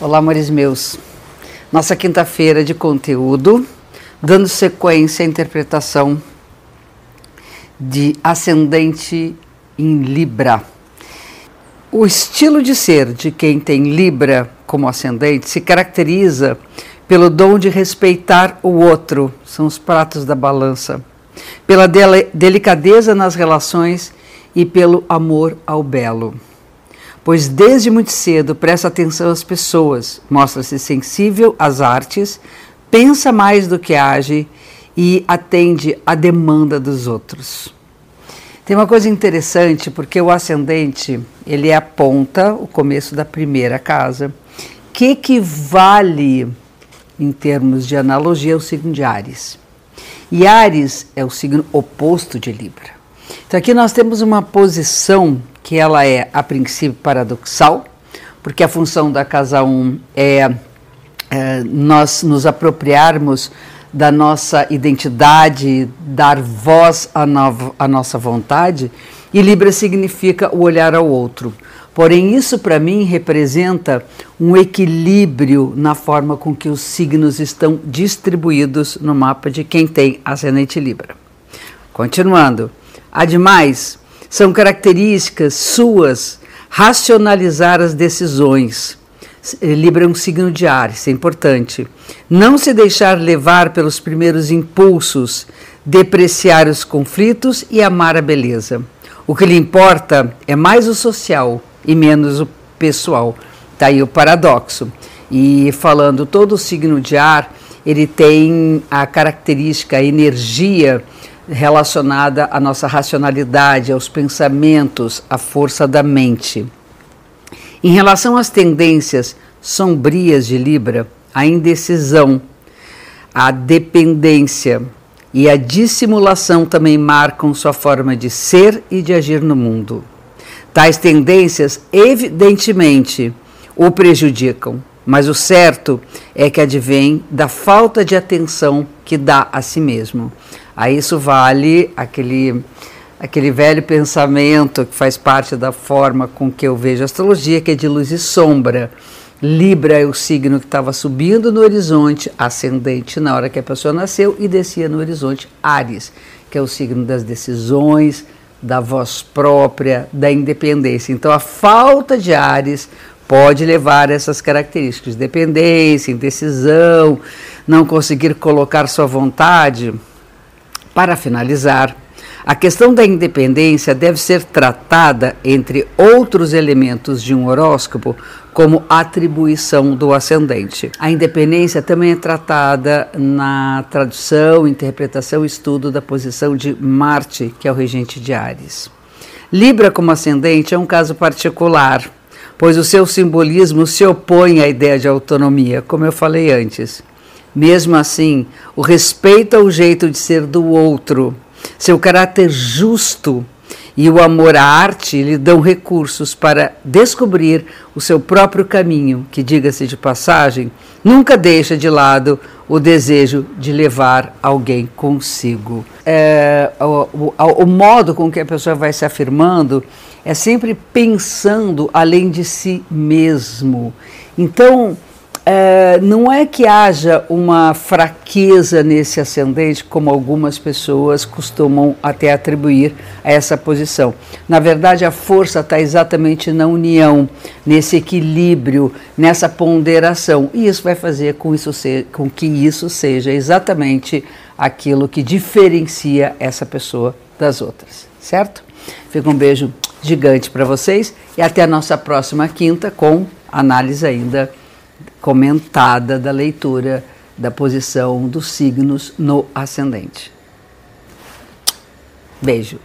Olá, amores meus. Nossa quinta-feira de conteúdo, dando sequência à interpretação de ascendente em Libra. O estilo de ser de quem tem Libra como ascendente se caracteriza pelo dom de respeitar o outro, são os pratos da balança, pela delicadeza nas relações e pelo amor ao belo pois desde muito cedo presta atenção às pessoas, mostra-se sensível às artes, pensa mais do que age e atende à demanda dos outros. Tem uma coisa interessante, porque o ascendente, ele aponta o começo da primeira casa, que equivale, em termos de analogia, ao signo de Ares. E Ares é o signo oposto de Libra. Então aqui nós temos uma posição que ela é, a princípio, paradoxal, porque a função da casa 1 é, é nós nos apropriarmos da nossa identidade, dar voz à, à nossa vontade, e Libra significa o olhar ao outro. Porém, isso para mim representa um equilíbrio na forma com que os signos estão distribuídos no mapa de quem tem ascendente Libra. Continuando. Ademais, são características suas racionalizar as decisões. Libra é um signo de ar, isso é importante. Não se deixar levar pelos primeiros impulsos, depreciar os conflitos e amar a beleza. O que lhe importa é mais o social e menos o pessoal. Está aí o paradoxo. E falando todo o signo de ar, ele tem a característica, a energia relacionada à nossa racionalidade, aos pensamentos, à força da mente. Em relação às tendências sombrias de Libra, a indecisão, a dependência e a dissimulação também marcam sua forma de ser e de agir no mundo. Tais tendências, evidentemente, o prejudicam, mas o certo é que advém da falta de atenção que dá a si mesmo. A isso vale aquele aquele velho pensamento que faz parte da forma com que eu vejo a astrologia, que é de luz e sombra. Libra é o signo que estava subindo no horizonte ascendente na hora que a pessoa nasceu e descia no horizonte Ares, que é o signo das decisões, da voz própria, da independência. Então a falta de Ares pode levar a essas características, dependência, indecisão, não conseguir colocar sua vontade para finalizar, a questão da independência deve ser tratada, entre outros elementos de um horóscopo, como atribuição do ascendente. A independência também é tratada na tradução, interpretação e estudo da posição de Marte, que é o regente de Ares. Libra como ascendente é um caso particular, pois o seu simbolismo se opõe à ideia de autonomia, como eu falei antes. Mesmo assim, o respeito ao jeito de ser do outro, seu caráter justo e o amor à arte lhe dão recursos para descobrir o seu próprio caminho, que, diga-se de passagem, nunca deixa de lado o desejo de levar alguém consigo. É, o, o, o modo com que a pessoa vai se afirmando é sempre pensando além de si mesmo. Então, é, não é que haja uma fraqueza nesse ascendente, como algumas pessoas costumam até atribuir a essa posição. Na verdade, a força está exatamente na união, nesse equilíbrio, nessa ponderação. E isso vai fazer com, isso ser, com que isso seja exatamente aquilo que diferencia essa pessoa das outras, certo? Fica um beijo gigante para vocês e até a nossa próxima quinta com análise ainda comentada da leitura da posição dos signos no ascendente. Beijo.